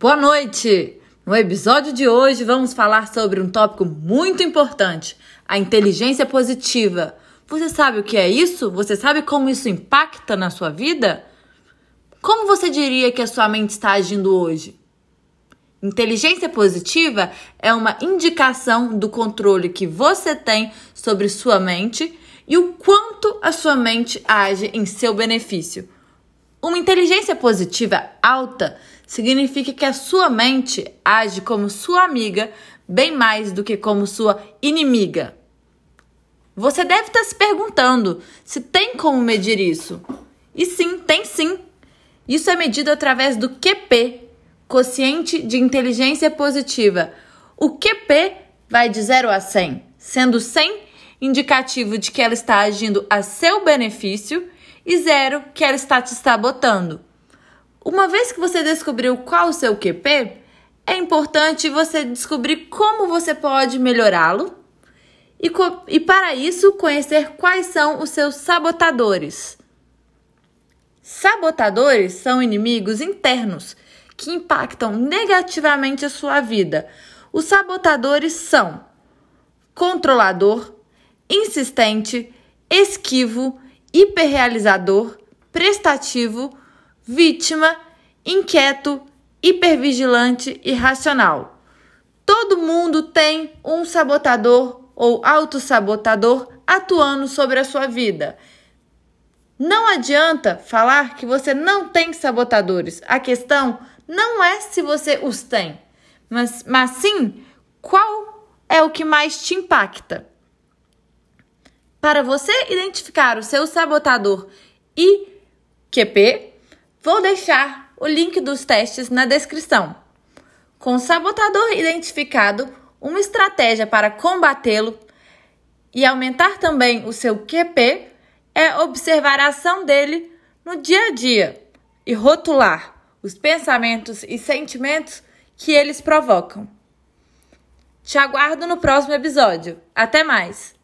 Boa noite! No episódio de hoje vamos falar sobre um tópico muito importante: a inteligência positiva. Você sabe o que é isso? Você sabe como isso impacta na sua vida? Como você diria que a sua mente está agindo hoje? Inteligência positiva é uma indicação do controle que você tem sobre sua mente e o quanto a sua mente age em seu benefício. Uma inteligência positiva alta significa que a sua mente age como sua amiga bem mais do que como sua inimiga. Você deve estar se perguntando se tem como medir isso. E sim, tem sim. Isso é medido através do QP, quociente de inteligência positiva. O QP vai de 0 a 100, sendo 100 indicativo de que ela está agindo a seu benefício e zero que ela está te sabotando. Uma vez que você descobriu qual o seu QP, é importante você descobrir como você pode melhorá-lo e, e, para isso, conhecer quais são os seus sabotadores. Sabotadores são inimigos internos que impactam negativamente a sua vida. Os sabotadores são controlador, insistente, esquivo hiperrealizador, prestativo, vítima, inquieto, hipervigilante e racional. Todo mundo tem um sabotador ou autossabotador atuando sobre a sua vida. Não adianta falar que você não tem sabotadores. A questão não é se você os tem, mas, mas sim qual é o que mais te impacta. Para você identificar o seu sabotador e QP, vou deixar o link dos testes na descrição. Com o sabotador identificado, uma estratégia para combatê-lo e aumentar também o seu QP é observar a ação dele no dia a dia e rotular os pensamentos e sentimentos que eles provocam. Te aguardo no próximo episódio. Até mais!